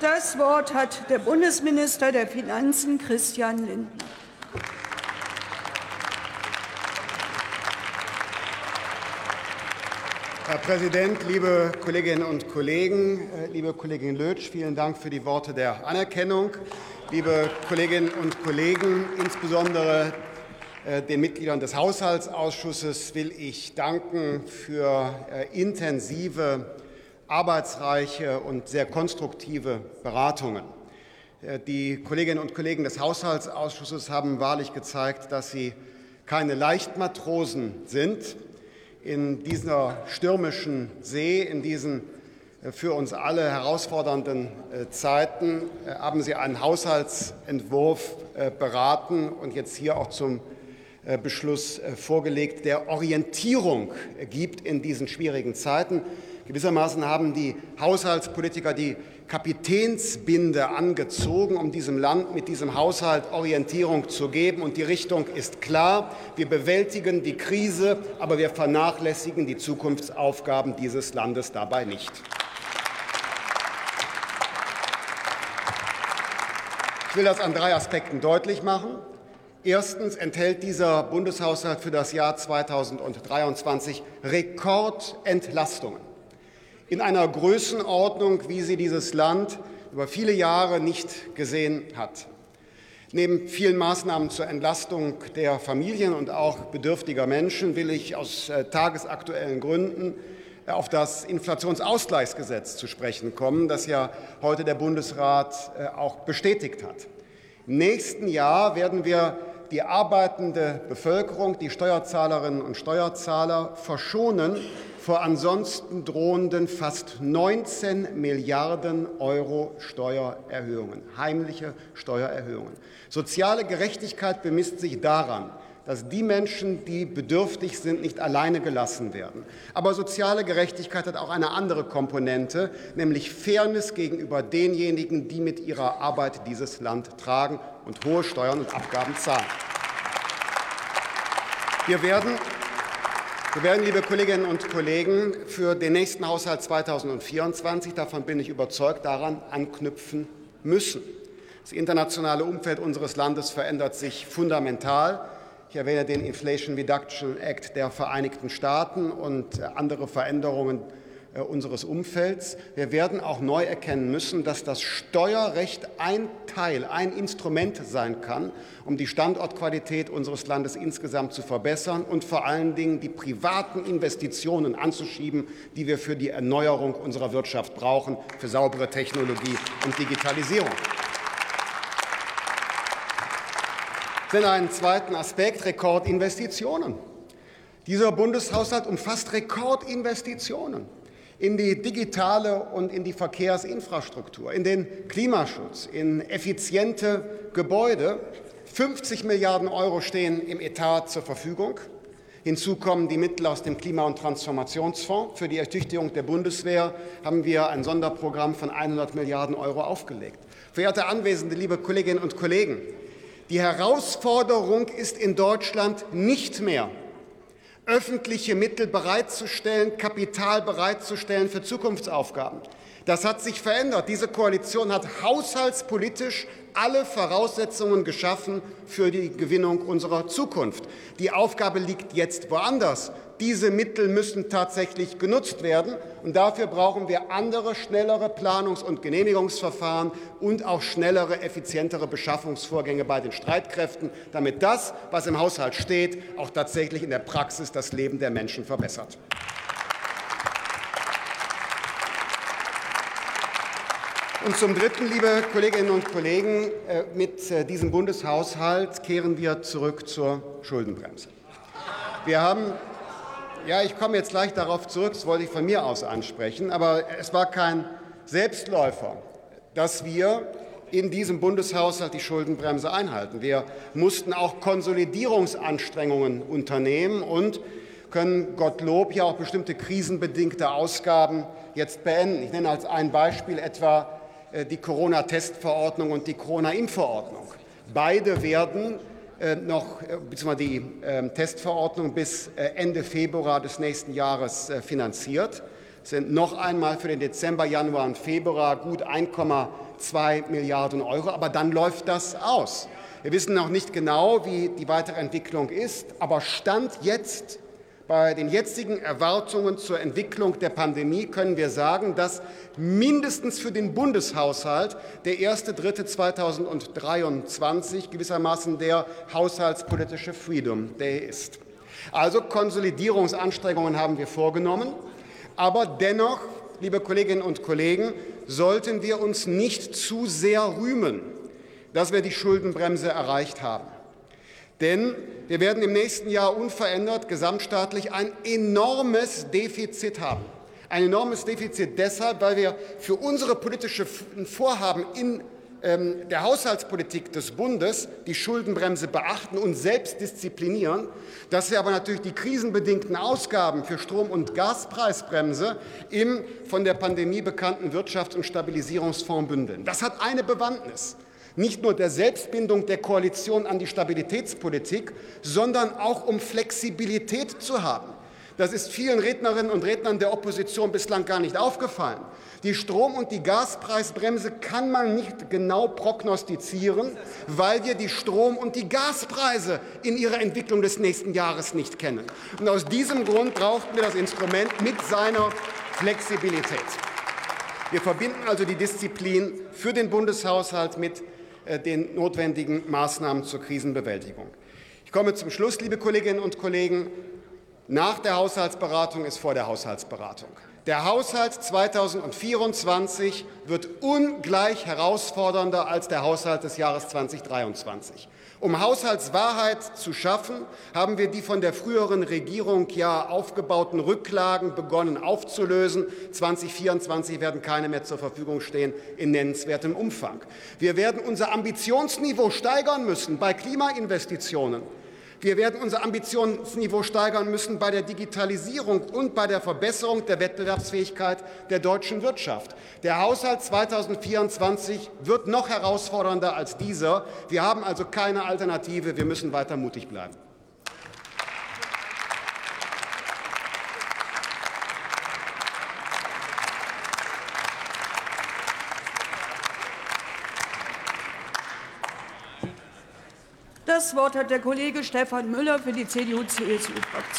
Das Wort hat der Bundesminister der Finanzen Christian Lindner. Herr Präsident, liebe Kolleginnen und Kollegen, äh, liebe Kollegin Lötsch, vielen Dank für die Worte der Anerkennung. Liebe Kolleginnen und Kollegen, insbesondere äh, den Mitgliedern des Haushaltsausschusses will ich danken für äh, intensive, arbeitsreiche und sehr konstruktive Beratungen. Die Kolleginnen und Kollegen des Haushaltsausschusses haben wahrlich gezeigt, dass sie keine Leichtmatrosen sind, in dieser stürmischen See, in diesen äh, für uns alle herausfordernden äh, Zeiten äh, haben Sie einen Haushaltsentwurf beraten und jetzt hier auch zum Beschluss vorgelegt, der Orientierung gibt in diesen schwierigen Zeiten. Gewissermaßen haben die Haushaltspolitiker die Kapitänsbinde angezogen, um diesem Land mit diesem Haushalt Orientierung zu geben. Und die Richtung ist klar. Wir bewältigen die Krise, aber wir vernachlässigen die Zukunftsaufgaben dieses Landes dabei nicht. Ich will das an drei Aspekten deutlich machen. Erstens enthält dieser Bundeshaushalt für das Jahr 2023 Rekordentlastungen in einer Größenordnung, wie sie dieses Land über viele Jahre nicht gesehen hat. Neben vielen Maßnahmen zur Entlastung der Familien und auch bedürftiger Menschen will ich aus äh, tagesaktuellen Gründen äh, auf das Inflationsausgleichsgesetz zu sprechen kommen, das ja heute der Bundesrat äh, auch bestätigt hat. Im nächsten Jahr werden wir die arbeitende Bevölkerung, die Steuerzahlerinnen und Steuerzahler verschonen vor ansonsten drohenden fast 19 Milliarden Euro Steuererhöhungen, heimliche Steuererhöhungen. Soziale Gerechtigkeit bemisst sich daran, dass die Menschen, die bedürftig sind, nicht alleine gelassen werden. Aber soziale Gerechtigkeit hat auch eine andere Komponente, nämlich Fairness gegenüber denjenigen, die mit ihrer Arbeit dieses Land tragen und hohe Steuern und Abgaben zahlen. Wir werden wir werden, liebe Kolleginnen und Kollegen, für den nächsten Haushalt 2024, davon bin ich überzeugt, daran anknüpfen müssen. Das internationale Umfeld unseres Landes verändert sich fundamental. Ich erwähne den Inflation Reduction Act der Vereinigten Staaten und andere Veränderungen unseres Umfelds. Wir werden auch neu erkennen müssen, dass das Steuerrecht ein Teil, ein Instrument sein kann, um die Standortqualität unseres Landes insgesamt zu verbessern und vor allen Dingen die privaten Investitionen anzuschieben, die wir für die Erneuerung unserer Wirtschaft brauchen, für saubere Technologie und Digitalisierung. Denn einen zweiten Aspekt Rekordinvestitionen. Dieser Bundeshaushalt umfasst Rekordinvestitionen in die digitale und in die Verkehrsinfrastruktur, in den Klimaschutz, in effiziente Gebäude. 50 Milliarden Euro stehen im Etat zur Verfügung. Hinzu kommen die Mittel aus dem Klima- und Transformationsfonds. Für die Ertüchtigung der Bundeswehr haben wir ein Sonderprogramm von 100 Milliarden Euro aufgelegt. Verehrte Anwesende, liebe Kolleginnen und Kollegen, die Herausforderung ist in Deutschland nicht mehr öffentliche Mittel bereitzustellen, Kapital bereitzustellen für Zukunftsaufgaben. Das hat sich verändert. Diese Koalition hat haushaltspolitisch alle Voraussetzungen geschaffen für die Gewinnung unserer Zukunft. Die Aufgabe liegt jetzt woanders. Diese Mittel müssen tatsächlich genutzt werden. Und dafür brauchen wir andere, schnellere Planungs- und Genehmigungsverfahren und auch schnellere, effizientere Beschaffungsvorgänge bei den Streitkräften, damit das, was im Haushalt steht, auch tatsächlich in der Praxis das Leben der Menschen verbessert. Und zum Dritten, liebe Kolleginnen und Kollegen, äh, mit äh, diesem Bundeshaushalt kehren wir zurück zur Schuldenbremse. Wir haben ja, ich komme jetzt gleich darauf zurück, das wollte ich von mir aus ansprechen, aber es war kein Selbstläufer, dass wir in diesem Bundeshaushalt die Schuldenbremse einhalten. Wir mussten auch Konsolidierungsanstrengungen unternehmen und können Gottlob ja auch bestimmte krisenbedingte Ausgaben jetzt beenden. Ich nenne als ein Beispiel etwa äh, die Corona-Testverordnung und die Corona-Impfverordnung. Beide werden noch äh, beziehungsweise die ähm, Testverordnung bis Ende Februar des nächsten Jahres finanziert. sind noch einmal für den Dezember, Januar und Februar gut 1,2 Milliarden Euro. Aber dann läuft das aus. Wir wissen noch nicht genau, wie die weitere Entwicklung ist, aber Stand jetzt bei den jetzigen Erwartungen zur Entwicklung der Pandemie können wir sagen, dass mindestens für den Bundeshaushalt der 1.3.2023 gewissermaßen der haushaltspolitische Freedom Day ist. Also Konsolidierungsanstrengungen haben wir vorgenommen, aber dennoch, liebe Kolleginnen und Kollegen, sollten wir uns nicht zu sehr rühmen, dass wir die Schuldenbremse erreicht haben. Denn wir werden im nächsten Jahr unverändert gesamtstaatlich ein enormes Defizit haben. Ein enormes Defizit deshalb, weil wir für unsere politischen Vorhaben in ähm, der Haushaltspolitik des Bundes die Schuldenbremse beachten und selbst disziplinieren, dass wir aber natürlich die krisenbedingten Ausgaben für Strom- und Gaspreisbremse im von der Pandemie bekannten Wirtschafts- und Stabilisierungsfonds bündeln. Das hat eine Bewandtnis nicht nur der Selbstbindung der Koalition an die Stabilitätspolitik, sondern auch um Flexibilität zu haben. Das ist vielen Rednerinnen und Rednern der Opposition bislang gar nicht aufgefallen. Die Strom- und die Gaspreisbremse kann man nicht genau prognostizieren, weil wir die Strom- und die Gaspreise in ihrer Entwicklung des nächsten Jahres nicht kennen. Und aus diesem Grund brauchten wir das Instrument mit seiner Flexibilität. Wir verbinden also die Disziplin für den Bundeshaushalt mit den notwendigen Maßnahmen zur Krisenbewältigung. Ich komme zum Schluss, liebe Kolleginnen und Kollegen. Nach der Haushaltsberatung ist vor der Haushaltsberatung. Der Haushalt 2024 wird ungleich herausfordernder als der Haushalt des Jahres 2023. Um Haushaltswahrheit zu schaffen, haben wir die von der früheren Regierung ja aufgebauten Rücklagen begonnen aufzulösen. 2024 werden keine mehr zur Verfügung stehen in nennenswertem Umfang. Wir werden unser Ambitionsniveau steigern müssen bei Klimainvestitionen. Wir werden unser Ambitionsniveau steigern müssen bei der Digitalisierung und bei der Verbesserung der Wettbewerbsfähigkeit der deutschen Wirtschaft. Der Haushalt 2024 wird noch herausfordernder als dieser. Wir haben also keine Alternative. Wir müssen weiter mutig bleiben. Das Wort hat der Kollege Stefan Müller für die CDU-CSU-Fraktion.